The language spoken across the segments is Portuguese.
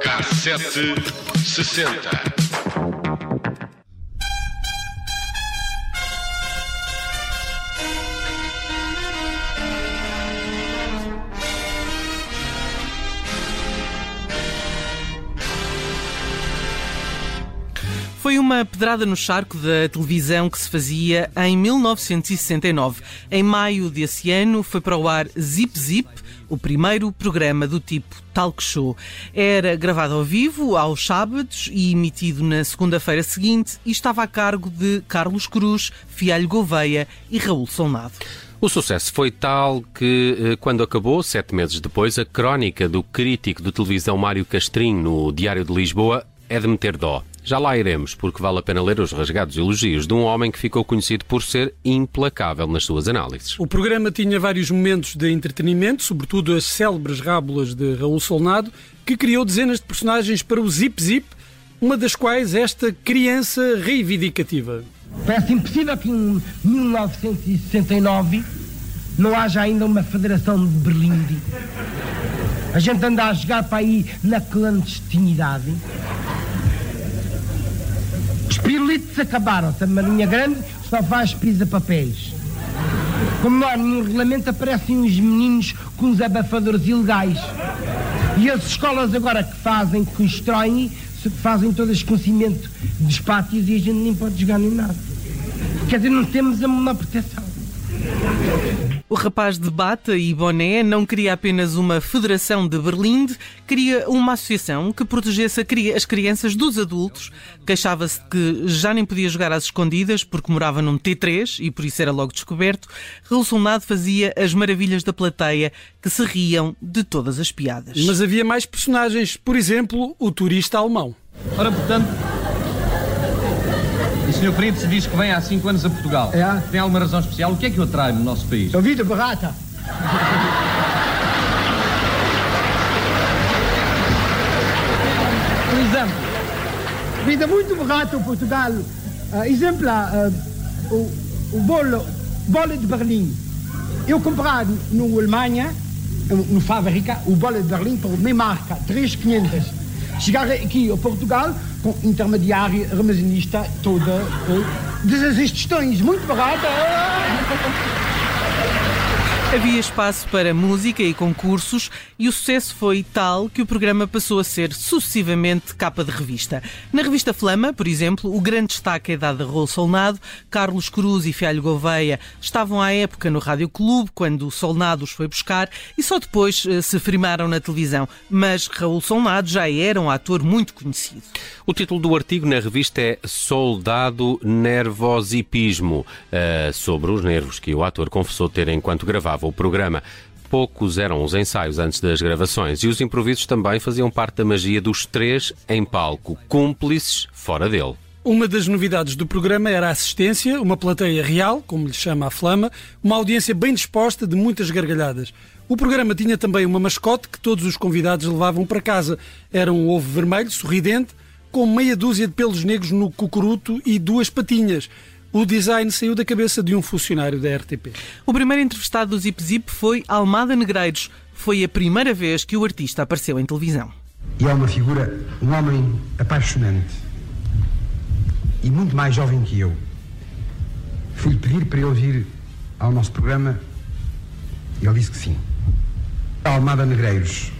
Cassete sessenta. Foi uma pedrada no charco da televisão que se fazia em 1969. Em maio desse ano foi para o ar Zip Zip, o primeiro programa do tipo talk show. Era gravado ao vivo, aos sábados e emitido na segunda-feira seguinte e estava a cargo de Carlos Cruz, Fialho Gouveia e Raul Solnado. O sucesso foi tal que, eh, quando acabou, sete meses depois, a crónica do crítico de televisão Mário Castrinho no Diário de Lisboa é de meter dó. Já lá iremos, porque vale a pena ler os rasgados elogios de um homem que ficou conhecido por ser implacável nas suas análises. O programa tinha vários momentos de entretenimento, sobretudo as célebres rábulas de Raul Solnado, que criou dezenas de personagens para o Zip Zip, uma das quais esta criança reivindicativa. Parece impossível que em 1969 não haja ainda uma federação de Berlim. A gente anda a jogar para aí na clandestinidade. Os pirulitos acabaram-se. A Marinha Grande só faz pisa-papéis. Como não há nenhum regulamento, aparecem uns meninos com uns abafadores ilegais. E as escolas agora que fazem, que constroem, fazem todas com cimento dos pátios e a gente nem pode jogar nem nada. Quer dizer, não temos a menor proteção. O rapaz de bata e boné não queria apenas uma federação de Berlinde, queria uma associação que protegesse as crianças dos adultos. Queixava-se que já nem podia jogar às escondidas porque morava num T3 e por isso era logo descoberto. Relacionado fazia as maravilhas da plateia que se riam de todas as piadas. Mas havia mais personagens, por exemplo, o turista alemão. Ora, portanto, Sr. Príncipe diz que vem há 5 anos a Portugal. É. Tem alguma razão especial? O que é que o atrai no nosso país? A vida barata. Por exemplo, vida muito barata em Portugal. Uh, exemplo, uh, o, o bolo, bolo de Berlim. Eu comprei na Alemanha, no fábrica, o bolo de Berlim por minha marca, 3,500. Chegar aqui a Portugal com intermediário, armazenista, toda, uh, das questões, muito barata. Havia espaço para música e concursos e o sucesso foi tal que o programa passou a ser sucessivamente capa de revista. Na revista Flama, por exemplo, o grande destaque é dado a Rolo Solnado. Carlos Cruz e Fialho Gouveia estavam à época no Rádio Clube, quando o Solnado os foi buscar, e só depois eh, se firmaram na televisão. Mas Raul Solnado já era um ator muito conhecido. O título do artigo na revista é Soldado Nervosipismo, uh, sobre os nervos que o ator confessou ter enquanto gravava o programa. Poucos eram os ensaios antes das gravações e os improvisos também faziam parte da magia dos três em palco, cúmplices fora dele. Uma das novidades do programa era a assistência, uma plateia real, como lhe chama a Flama, uma audiência bem disposta de muitas gargalhadas. O programa tinha também uma mascote que todos os convidados levavam para casa. Era um ovo vermelho, sorridente, com meia dúzia de pelos negros no cucuruto e duas patinhas. O design saiu da cabeça de um funcionário da RTP. O primeiro entrevistado do Zip Zip foi Almada Negreiros. Foi a primeira vez que o artista apareceu em televisão. E é uma figura, um homem apaixonante e muito mais jovem que eu. Fui-lhe pedir para ele vir ao nosso programa e ele disse que sim. Almada Negreiros.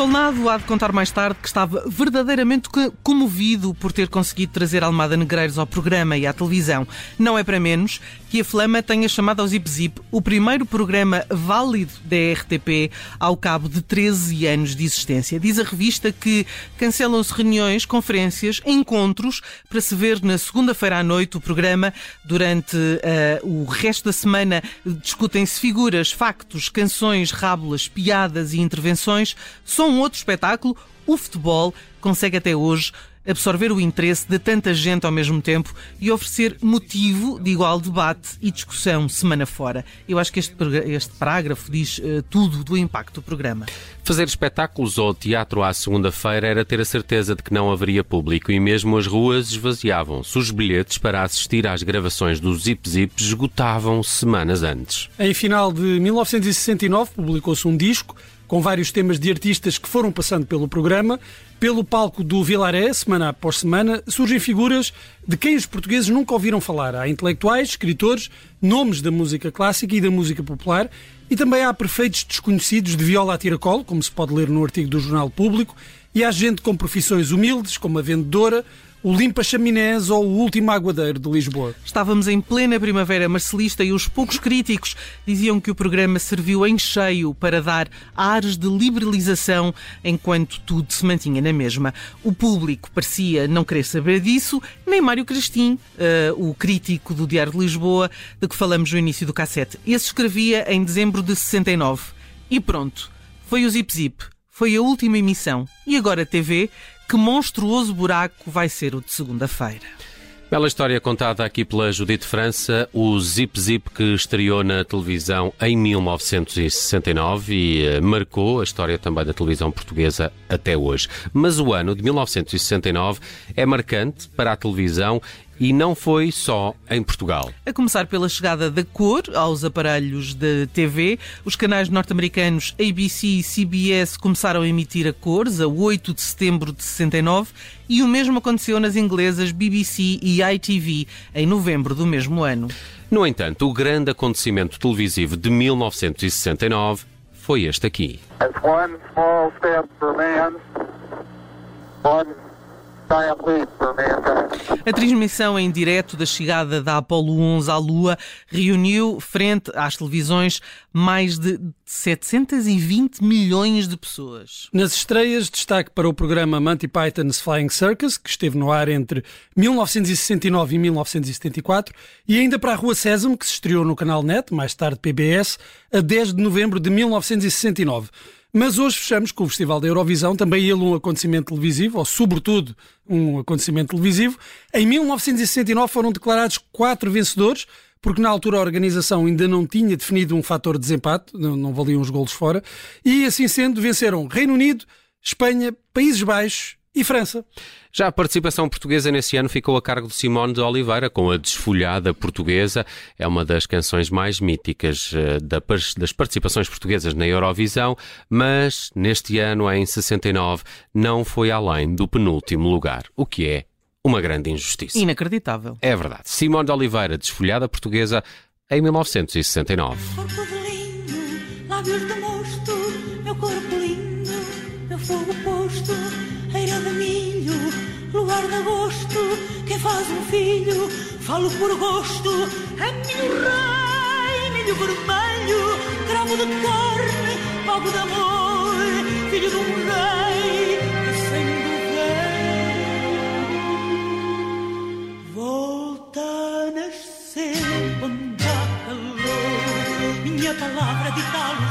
Solnado há de contar mais tarde que estava verdadeiramente comovido por ter conseguido trazer Almada Negreiros ao programa e à televisão. Não é para menos que a Flama tenha chamado ao Zip Zip o primeiro programa válido da RTP ao cabo de 13 anos de existência. Diz a revista que cancelam-se reuniões, conferências, encontros para se ver na segunda-feira à noite o programa. Durante uh, o resto da semana discutem-se figuras, factos, canções, rábulas, piadas e intervenções. São um outro espetáculo, o futebol consegue até hoje absorver o interesse de tanta gente ao mesmo tempo e oferecer motivo de igual debate e discussão semana fora. Eu acho que este, este parágrafo diz uh, tudo do impacto do programa. Fazer espetáculos ou teatro à segunda-feira era ter a certeza de que não haveria público e mesmo as ruas esvaziavam-se. Os bilhetes para assistir às gravações do Zip Zip esgotavam semanas antes. Em final de 1969 publicou-se um disco com vários temas de artistas que foram passando pelo programa. Pelo palco do Vilaré, semana após semana, surgem figuras de quem os portugueses nunca ouviram falar. Há intelectuais, escritores, nomes da música clássica e da música popular e também há perfeitos desconhecidos de viola a tiracolo, como se pode ler no artigo do Jornal Público, e há gente com profissões humildes, como a vendedora, o Limpa Chaminés ou o Último Aguadeiro de Lisboa. Estávamos em plena primavera marcelista e os poucos críticos diziam que o programa serviu em cheio para dar ares de liberalização enquanto tudo se mantinha na mesma. O público parecia não querer saber disso, nem Mário Cristim, uh, o crítico do Diário de Lisboa, de que falamos no início do cassete. Esse escrevia em dezembro de 69. E pronto, foi o Zip Zip. Foi a última emissão. E agora a TV que monstruoso buraco vai ser o de segunda-feira? Bela história contada aqui pela Judite França, o Zip Zip que estreou na televisão em 1969 e uh, marcou a história também da televisão portuguesa até hoje. Mas o ano de 1969 é marcante para a televisão e não foi só em Portugal. A começar pela chegada da cor aos aparelhos de TV, os canais norte-americanos ABC e CBS começaram a emitir a cores a 8 de setembro de 69 e o mesmo aconteceu nas inglesas BBC e ITV em novembro do mesmo ano. No entanto, o grande acontecimento televisivo de 1969 foi este aqui. one small step for man, one a transmissão em direto da chegada da Apollo 11 à Lua reuniu, frente às televisões, mais de 720 milhões de pessoas. Nas estreias, destaque para o programa Monty Python's Flying Circus, que esteve no ar entre 1969 e 1974, e ainda para a Rua Sésamo, que se estreou no canal NET, mais tarde PBS, a 10 de novembro de 1969. Mas hoje fechamos com o Festival da Eurovisão, também ele um acontecimento televisivo, ou sobretudo um acontecimento televisivo. Em 1969 foram declarados quatro vencedores, porque na altura a organização ainda não tinha definido um fator de desempate, não, não valiam os golos fora, e assim sendo venceram Reino Unido, Espanha, Países Baixos e França. Já a participação portuguesa nesse ano ficou a cargo de Simone de Oliveira, com a Desfolhada Portuguesa. É uma das canções mais míticas eh, das participações portuguesas na Eurovisão, mas neste ano, em 69, não foi além do penúltimo lugar, o que é uma grande injustiça. Inacreditável. É verdade. Simone de Oliveira, Desfolhada Portuguesa, em 1969. Corpo lindo, lábios de mosto, meu corpo lindo, meu fogo posto, de milho, luar de agosto, quem faz um filho, falo por gosto, é milho rei, milho vermelho, cravo de carne, pago de amor, filho de um rei, e sem governo. Volta a nascer onde há calor, minha palavra de talos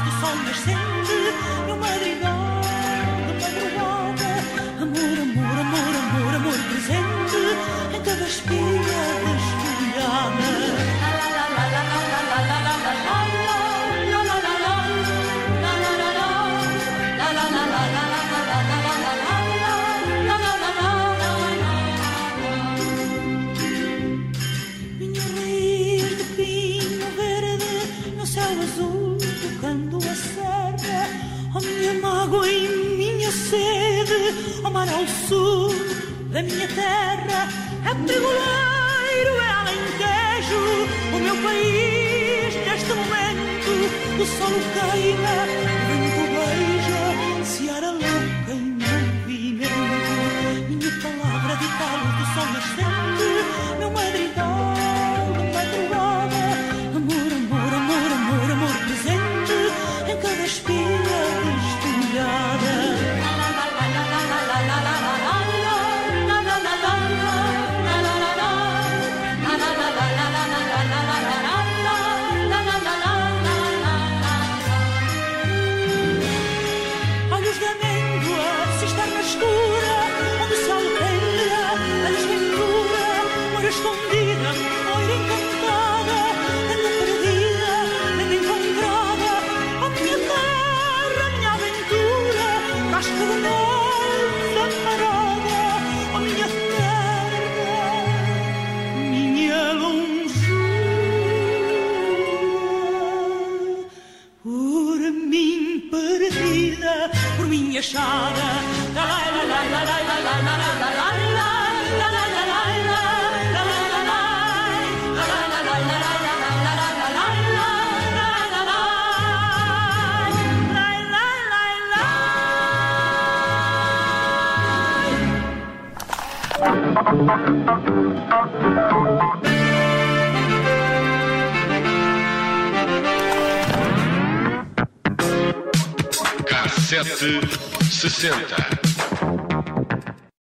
son caídas fechada. La, la, la, la, la, la, la, la, la, la, la, la, la, la, sete sessenta.